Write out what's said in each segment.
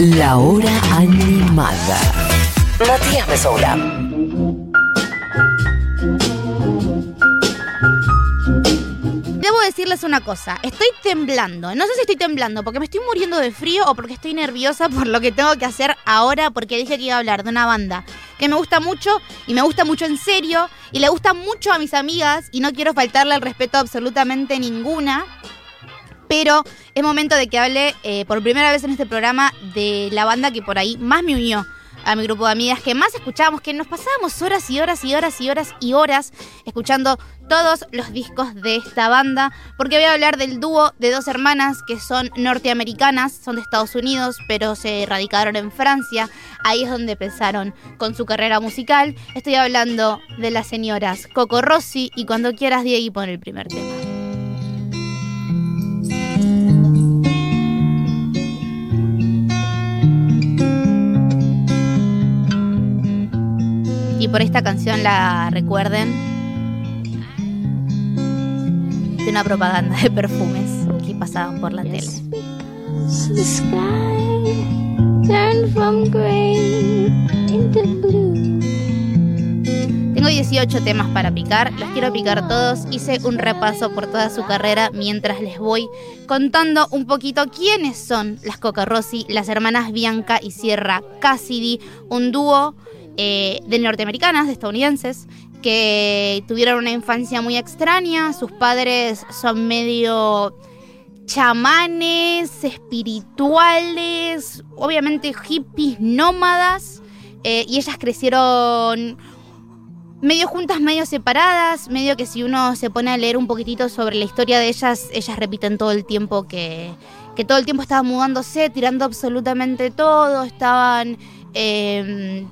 La hora animada. Matías Mesoula. Debo decirles una cosa, estoy temblando. No sé si estoy temblando porque me estoy muriendo de frío o porque estoy nerviosa por lo que tengo que hacer ahora porque dije que iba a hablar de una banda que me gusta mucho y me gusta mucho en serio y le gusta mucho a mis amigas y no quiero faltarle el respeto a absolutamente ninguna. Pero es momento de que hable eh, por primera vez en este programa de la banda que por ahí más me unió a mi grupo de amigas, que más escuchábamos, que nos pasábamos horas y horas y horas y horas y horas escuchando todos los discos de esta banda, porque voy a hablar del dúo de dos hermanas que son norteamericanas, son de Estados Unidos, pero se radicaron en Francia. Ahí es donde empezaron con su carrera musical. Estoy hablando de las señoras Coco Rossi y cuando quieras, Diego, pon el primer tema. Por esta canción la recuerden de una propaganda de perfumes que pasaban por la tele. Tengo 18 temas para picar, los quiero picar todos. Hice un repaso por toda su carrera mientras les voy contando un poquito quiénes son las Coca Rossi, las hermanas Bianca y Sierra Cassidy, un dúo eh, de norteamericanas, de estadounidenses, que tuvieron una infancia muy extraña. Sus padres son medio chamanes, espirituales, obviamente hippies, nómadas, eh, y ellas crecieron medio juntas, medio separadas, medio que si uno se pone a leer un poquitito sobre la historia de ellas, ellas repiten todo el tiempo que, que todo el tiempo estaban mudándose, tirando absolutamente todo, estaban... Eh,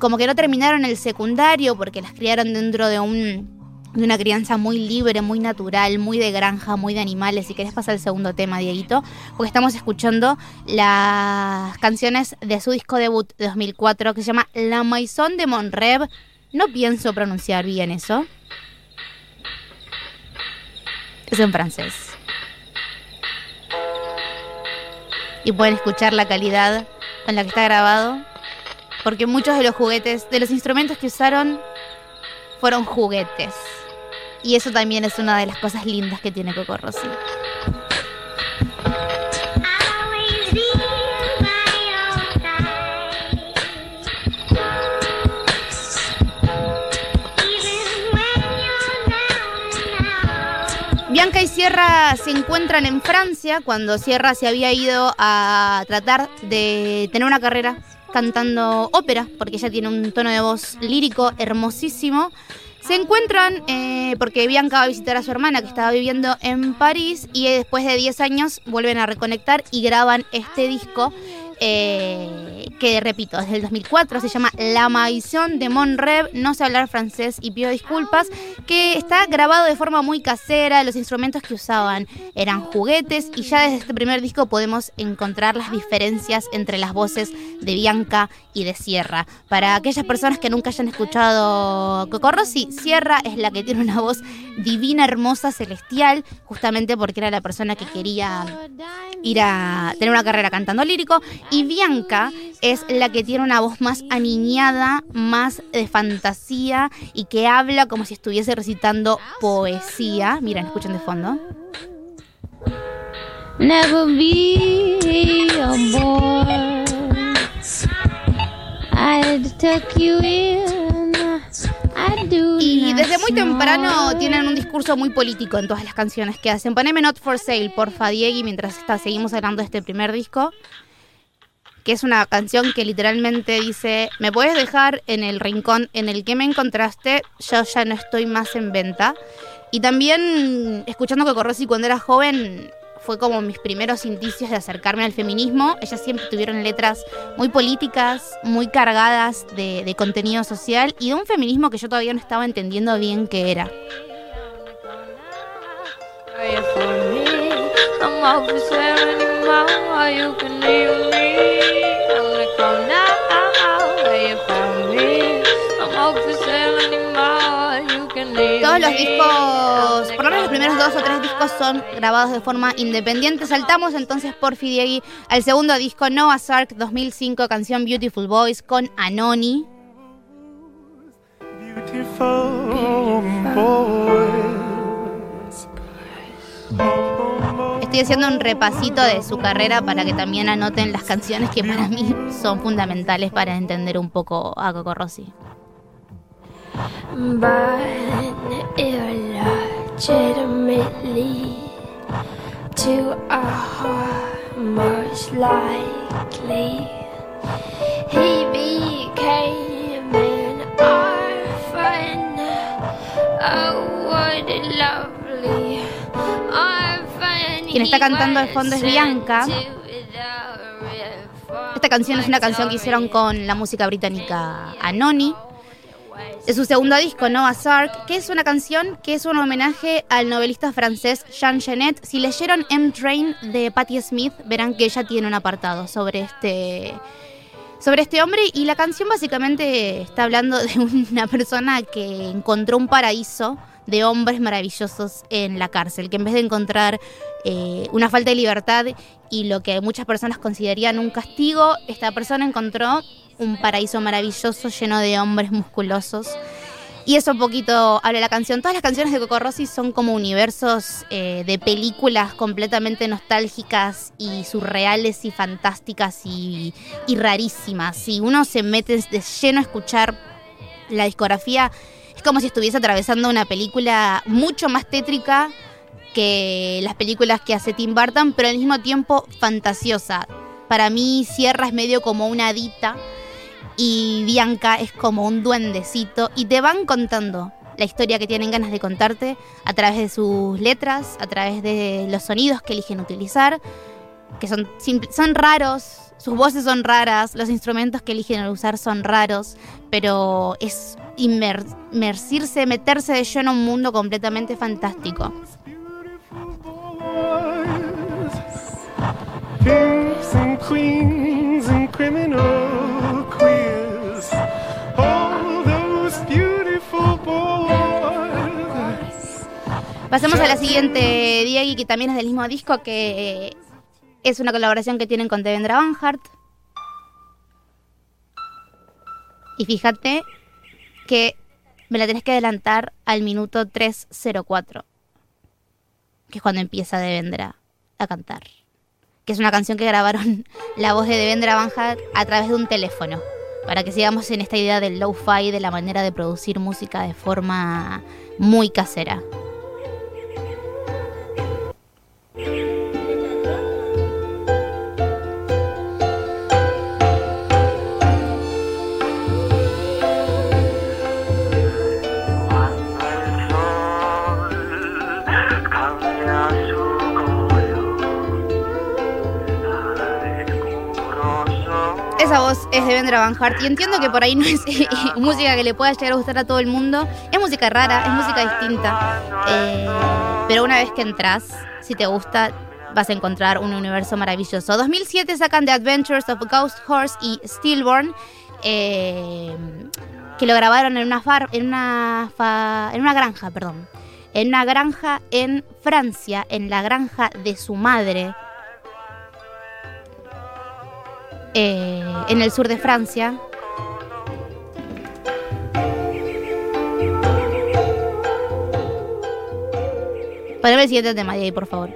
como que no terminaron el secundario porque las criaron dentro de un de una crianza muy libre, muy natural, muy de granja, muy de animales. Si querés pasar al segundo tema, Dieguito, porque estamos escuchando las canciones de su disco debut de 2004 que se llama La Maison de Monreb. No pienso pronunciar bien eso. Es en francés. Y pueden escuchar la calidad con la que está grabado porque muchos de los juguetes, de los instrumentos que usaron, fueron juguetes. Y eso también es una de las cosas lindas que tiene Coco Rossi. Bianca y Sierra se encuentran en Francia cuando Sierra se había ido a tratar de tener una carrera cantando ópera, porque ella tiene un tono de voz lírico hermosísimo. Se encuentran eh, porque Bianca va a visitar a su hermana que estaba viviendo en París y después de 10 años vuelven a reconectar y graban este disco eh, que repito, desde el 2004, se llama La Maison de Monrev, no sé hablar francés y pido disculpas, que está grabado de forma muy casera, los instrumentos que usaban eran juguetes y ya desde este primer disco podemos encontrar las diferencias entre las voces de Bianca y de Sierra. Para aquellas personas que nunca hayan escuchado Coco Rossi, Sierra es la que tiene una voz divina, hermosa, celestial, justamente porque era la persona que quería ir a tener una carrera cantando lírico y Bianca es la que tiene una voz más aniñada, más de fantasía y que habla como si estuviese recitando poesía. Miren, escuchen de fondo. Never be a boy. I'd you in. Y desde muy temprano tienen un discurso muy político en todas las canciones que hacen. Poneme Not for Sale, porfa, Diego, mientras está, seguimos hablando de este primer disco que es una canción que literalmente dice, me puedes dejar en el rincón en el que me encontraste, yo ya no estoy más en venta. Y también, escuchando que Corrosi cuando era joven, fue como mis primeros indicios de acercarme al feminismo. Ellas siempre tuvieron letras muy políticas, muy cargadas de, de contenido social y de un feminismo que yo todavía no estaba entendiendo bien qué era. Todos los discos, por lo menos los primeros dos o tres discos son grabados de forma independiente. Saltamos entonces por Fidiegui al segundo disco, Noah Sark 2005, canción Beautiful Boys con Anoni. Estoy haciendo un repasito de su carrera para que también anoten las canciones que para mí son fundamentales para entender un poco a Coco Rossi. Quien está cantando de fondo es Bianca. Esta canción es una canción que hicieron con la música británica Anoni. Es su segundo disco, Noah Sark, que es una canción que es un homenaje al novelista francés Jean Genet. Si leyeron M-Train de Patti Smith, verán que ella tiene un apartado sobre este, sobre este hombre y la canción básicamente está hablando de una persona que encontró un paraíso de hombres maravillosos en la cárcel, que en vez de encontrar eh, una falta de libertad y lo que muchas personas considerarían un castigo, esta persona encontró un paraíso maravilloso lleno de hombres musculosos. Y eso un poquito habla la canción. Todas las canciones de Coco Rossi son como universos eh, de películas completamente nostálgicas y surreales y fantásticas y, y rarísimas. Si uno se mete de lleno a escuchar la discografía, es como si estuviese atravesando una película mucho más tétrica que las películas que hace Tim Burton, pero al mismo tiempo fantasiosa. Para mí Sierra es medio como una adita y Bianca es como un duendecito y te van contando la historia que tienen ganas de contarte a través de sus letras, a través de los sonidos que eligen utilizar, que son, son raros, sus voces son raras, los instrumentos que eligen usar son raros, pero es inmersirse, meterse de lleno en un mundo completamente fantástico. Pasemos a la siguiente, Diego, que también es del mismo disco, que es una colaboración que tienen con Devendra Banhart. Y fíjate que me la tenés que adelantar al minuto 304, que es cuando empieza Devendra a cantar. Que es una canción que grabaron la voz de Devendra Banhart a través de un teléfono. Para que sigamos en esta idea del low-fi, de la manera de producir música de forma muy casera. Van Hart y entiendo que por ahí no es música que le pueda llegar a gustar a todo el mundo. Es música rara, es música distinta. Eh, pero una vez que entras, si te gusta, vas a encontrar un universo maravilloso. 2007 sacan The Adventures of Ghost Horse y Stillborn. Eh, que lo grabaron en una, en, una en una granja, perdón. En una granja en Francia, en la granja de su madre, eh, en el sur de Francia. Poneme el siguiente tema de ahí, por favor.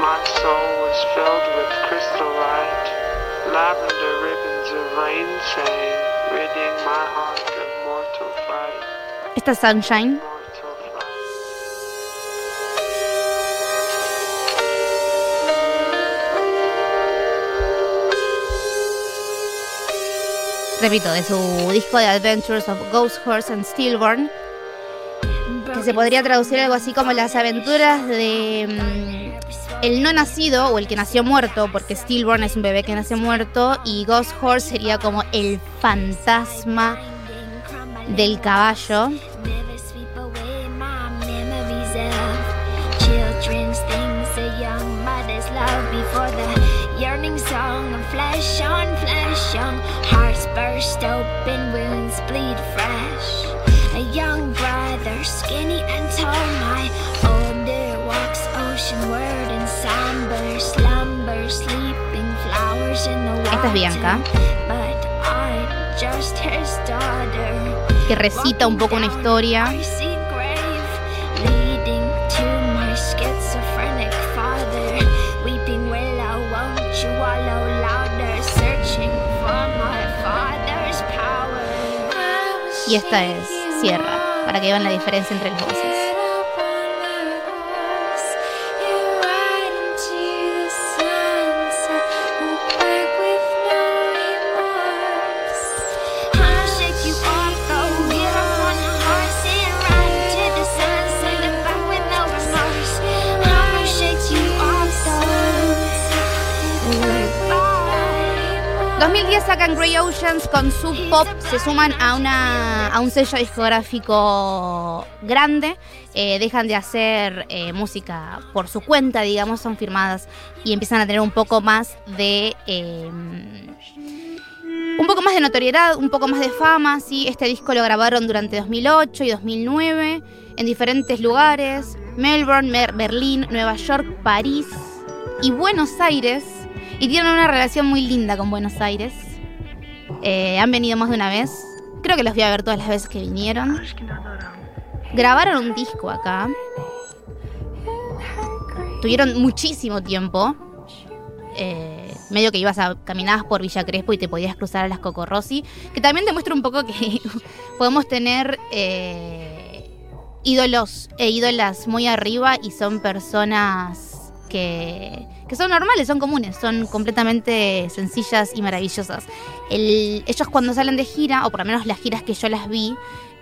My soul was repito, de su disco de Adventures of Ghost Horse and Stillborn, que se podría traducir algo así como las aventuras de mm, el no nacido o el que nació muerto, porque Stillborn es un bebé que nace muerto y Ghost Horse sería como el fantasma del caballo. Young hearts burst open, wounds bleed fresh. A young brother, skinny and tall, my older walks oceanward in somber slumber, sleeping flowers in the water. Esta es Bianca. But I'm just his daughter. que recita un poco una historia. Y esta es Sierra, para que vean la diferencia entre las voces. 2010 sacan Grey Oceans con Sub Pop, se suman a, una, a un sello discográfico grande, eh, dejan de hacer eh, música por su cuenta, digamos, son firmadas y empiezan a tener un poco más de... eh, un poco más de notoriedad, un poco más de fama, ¿sí? Este disco lo grabaron durante 2008 y 2009 en diferentes lugares, Melbourne, Mer- Berlín, Nueva York, París y Buenos Aires. Y tienen una relación muy linda con Buenos Aires. Eh, han venido más de una vez. Creo que los voy a ver todas las veces que vinieron. Grabaron un disco acá. Tuvieron muchísimo tiempo. Eh, medio que ibas a caminabas por Villa Crespo y te podías cruzar a las Cocorrosi. Que también demuestra un poco que podemos tener eh, ídolos e ídolas muy arriba y son personas que, que son normales, son comunes, son completamente sencillas y maravillosas. El- ellos cuando salen de gira, o por lo menos las giras que yo las vi,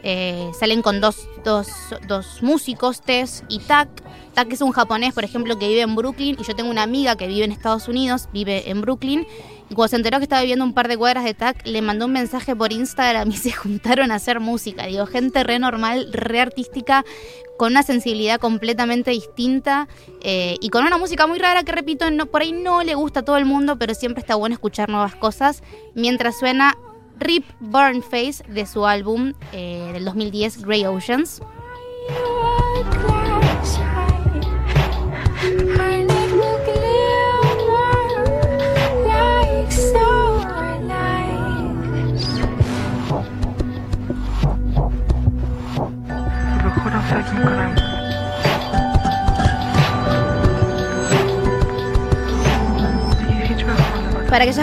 eh, salen con dos, dos, dos músicos, Tess y Tak. Tak es un japonés, por ejemplo, que vive en Brooklyn y yo tengo una amiga que vive en Estados Unidos, vive en Brooklyn. Cuando se enteró que estaba viviendo un par de cuadras de TAC, le mandó un mensaje por Instagram y se juntaron a hacer música. Digo, gente re normal, re artística, con una sensibilidad completamente distinta eh, y con una música muy rara que, repito, no, por ahí no le gusta a todo el mundo, pero siempre está bueno escuchar nuevas cosas. Mientras suena Rip Burn Face de su álbum eh, del 2010, Grey Oceans.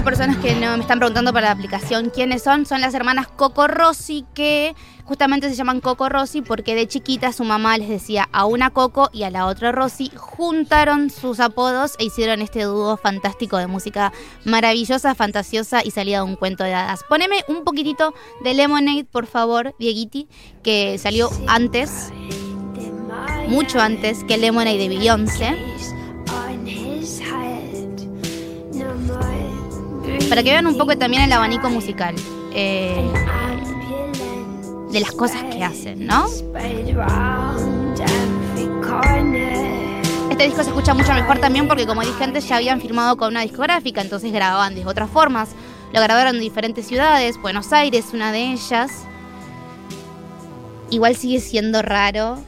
personas que no, me están preguntando para la aplicación quiénes son, son las hermanas Coco Rossi, que justamente se llaman Coco Rossi porque de chiquita su mamá les decía a una Coco y a la otra Rossi, juntaron sus apodos e hicieron este dúo fantástico de música maravillosa, fantasiosa y salida de un cuento de hadas. Poneme un poquitito de Lemonade, por favor, Dieguiti, que salió antes, mucho antes que Lemonade de Beyoncé. Para que vean un poco también el abanico musical eh, de las cosas que hacen, ¿no? Este disco se escucha mucho mejor también porque, como dije antes, ya habían firmado con una discográfica, entonces grababan de otras formas. Lo grabaron en diferentes ciudades, Buenos Aires, una de ellas. Igual sigue siendo raro.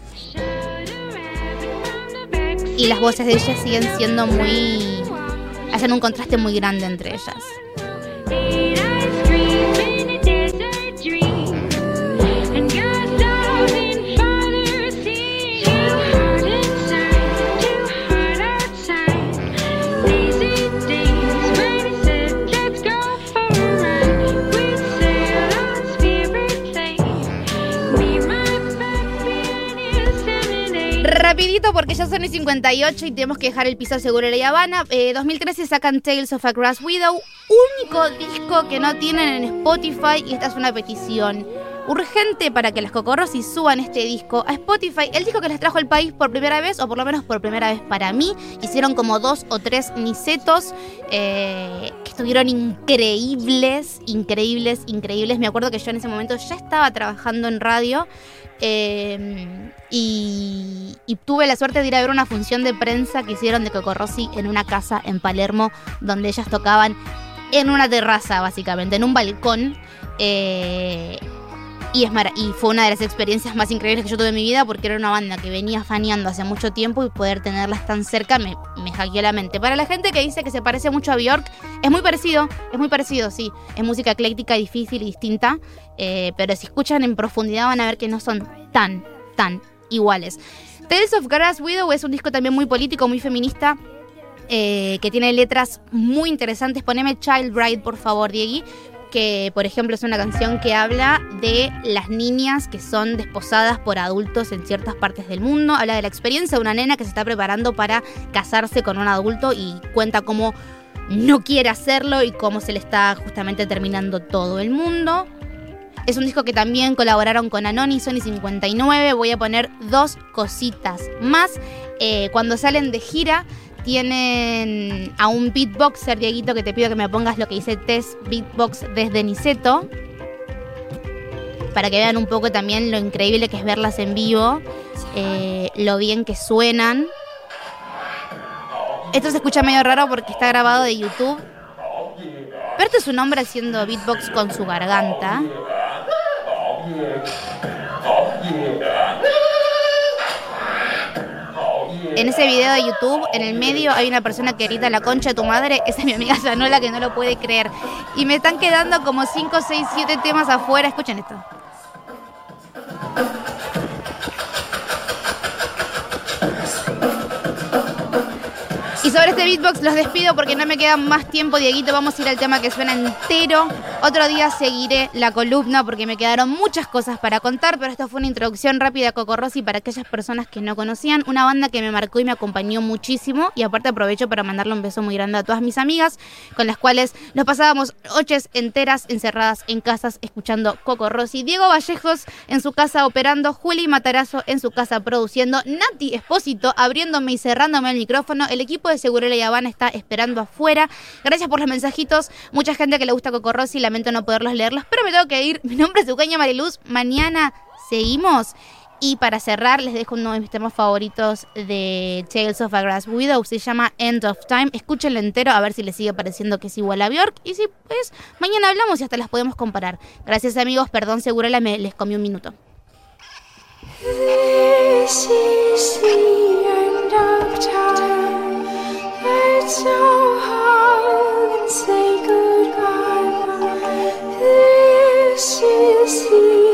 Y las voces de ellas siguen siendo muy. Hacen un contraste muy grande entre ellas. Rapidito porque ya son y 58 y tenemos que dejar el piso seguro de la Habana. Eh, 2013 sacan Tales of a Grass Widow, único disco que no tienen en Spotify y esta es una petición. Urgente para que las Cocorrosi suban este disco a Spotify. El disco que les trajo el país por primera vez, o por lo menos por primera vez para mí. Hicieron como dos o tres nicetos eh, que estuvieron increíbles, increíbles, increíbles. Me acuerdo que yo en ese momento ya estaba trabajando en radio. eh, y, y tuve la suerte de ir a ver una función de prensa que hicieron de Cocorrosi en una casa en Palermo, donde ellas tocaban en una terraza, básicamente, en un balcón. eh, y, es y fue una de las experiencias más increíbles que yo tuve en mi vida porque era una banda que venía faneando hace mucho tiempo y poder tenerlas tan cerca me, me hackeó la mente. Para la gente que dice que se parece mucho a Bjork, es muy parecido, es muy parecido, sí. Es música ecléctica, difícil y distinta, eh, pero si escuchan en profundidad van a ver que no son tan, tan iguales. Tales of Grass Widow es un disco también muy político, muy feminista, eh, que tiene letras muy interesantes. Poneme Child Bride, por favor, Diegui. Que, por ejemplo, es una canción que habla de las niñas que son desposadas por adultos en ciertas partes del mundo. Habla de la experiencia de una nena que se está preparando para casarse con un adulto y cuenta cómo no quiere hacerlo y cómo se le está justamente terminando todo el mundo. Es un disco que también colaboraron con Anoni, Sony 59. Voy a poner dos cositas más. Eh, cuando salen de gira, tienen a un beatboxer, Dieguito, que te pido que me pongas lo que dice Test Beatbox desde Niceto. Para que vean un poco también lo increíble que es verlas en vivo, eh, lo bien que suenan. Esto se escucha medio raro porque está grabado de YouTube. Pero esto es un hombre haciendo beatbox con su garganta. En ese video de YouTube, en el medio, hay una persona que grita la concha de tu madre. Esa es mi amiga Zanola que no lo puede creer. Y me están quedando como 5, 6, 7 temas afuera. Escuchen esto. Y sobre este beatbox los despido porque no me queda más tiempo, Dieguito. Vamos a ir al tema que suena entero. Otro día seguiré la columna porque me quedaron muchas cosas para contar, pero esto fue una introducción rápida a Coco Rossi para aquellas personas que no conocían. Una banda que me marcó y me acompañó muchísimo. Y aparte aprovecho para mandarle un beso muy grande a todas mis amigas con las cuales nos pasábamos noches enteras encerradas en casas escuchando Coco Rossi. Diego Vallejos en su casa operando, Juli Matarazo en su casa produciendo, Nati Espósito abriéndome y cerrándome el micrófono. El equipo de Segurela y Habana está esperando afuera. Gracias por los mensajitos. Mucha gente que le gusta Coco Rossi, no poderlos leerlos, pero me tengo que ir. Mi nombre es Eugenia Mariluz. Mañana seguimos. Y para cerrar, les dejo uno de mis temas favoritos de Tales of a Grass Widow. Se llama End of Time. Escúchenlo entero a ver si les sigue pareciendo que es igual a Bjork. Y si, pues, mañana hablamos y hasta las podemos comparar. Gracias, amigos. Perdón, Segurela, me les comí un minuto. This is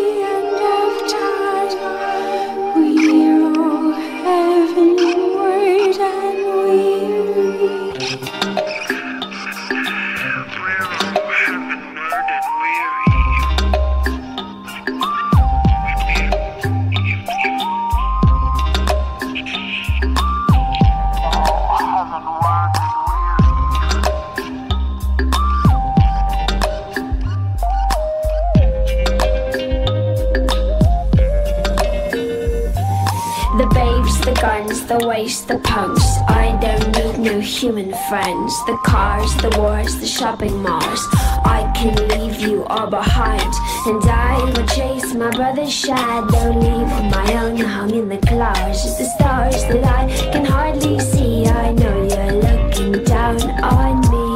friends. The cars, the wars, the shopping malls. I can leave you all behind. And I will chase my brother's shadow. Leave my own hung in the clouds. The stars that I can hardly see. I know you're looking down on me.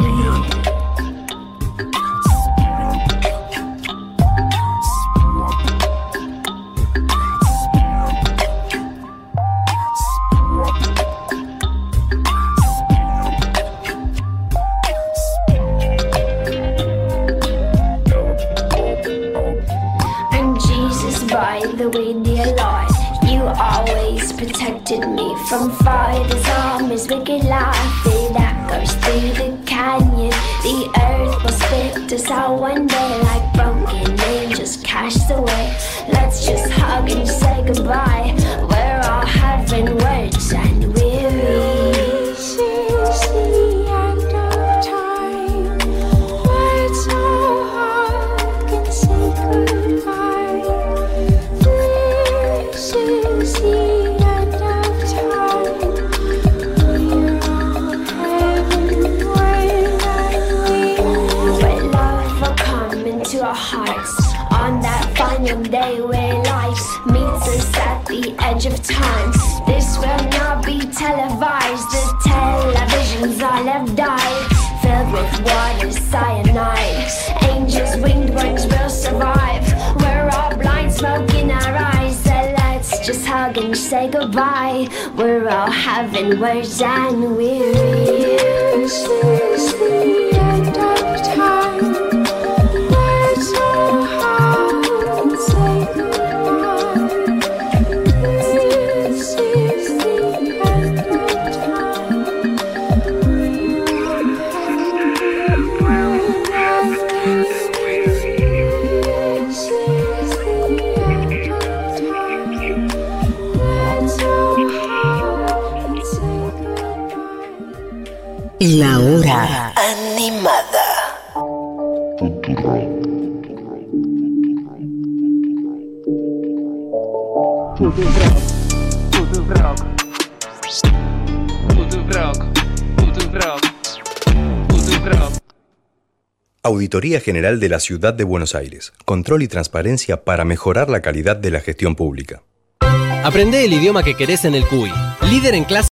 me from far. His arm is wicked like the edge of time. This will not be televised. The televisions all have died, filled with water cyanide. Angels' winged ones will survive. We're all blind, smoke in our eyes. So let's just hug and say goodbye. We're all having words and we're. La hora animada. Auditoría General de la Ciudad de Buenos Aires. Control y transparencia para mejorar la calidad de la gestión pública. Aprende el idioma que querés en el CUI. Líder en clase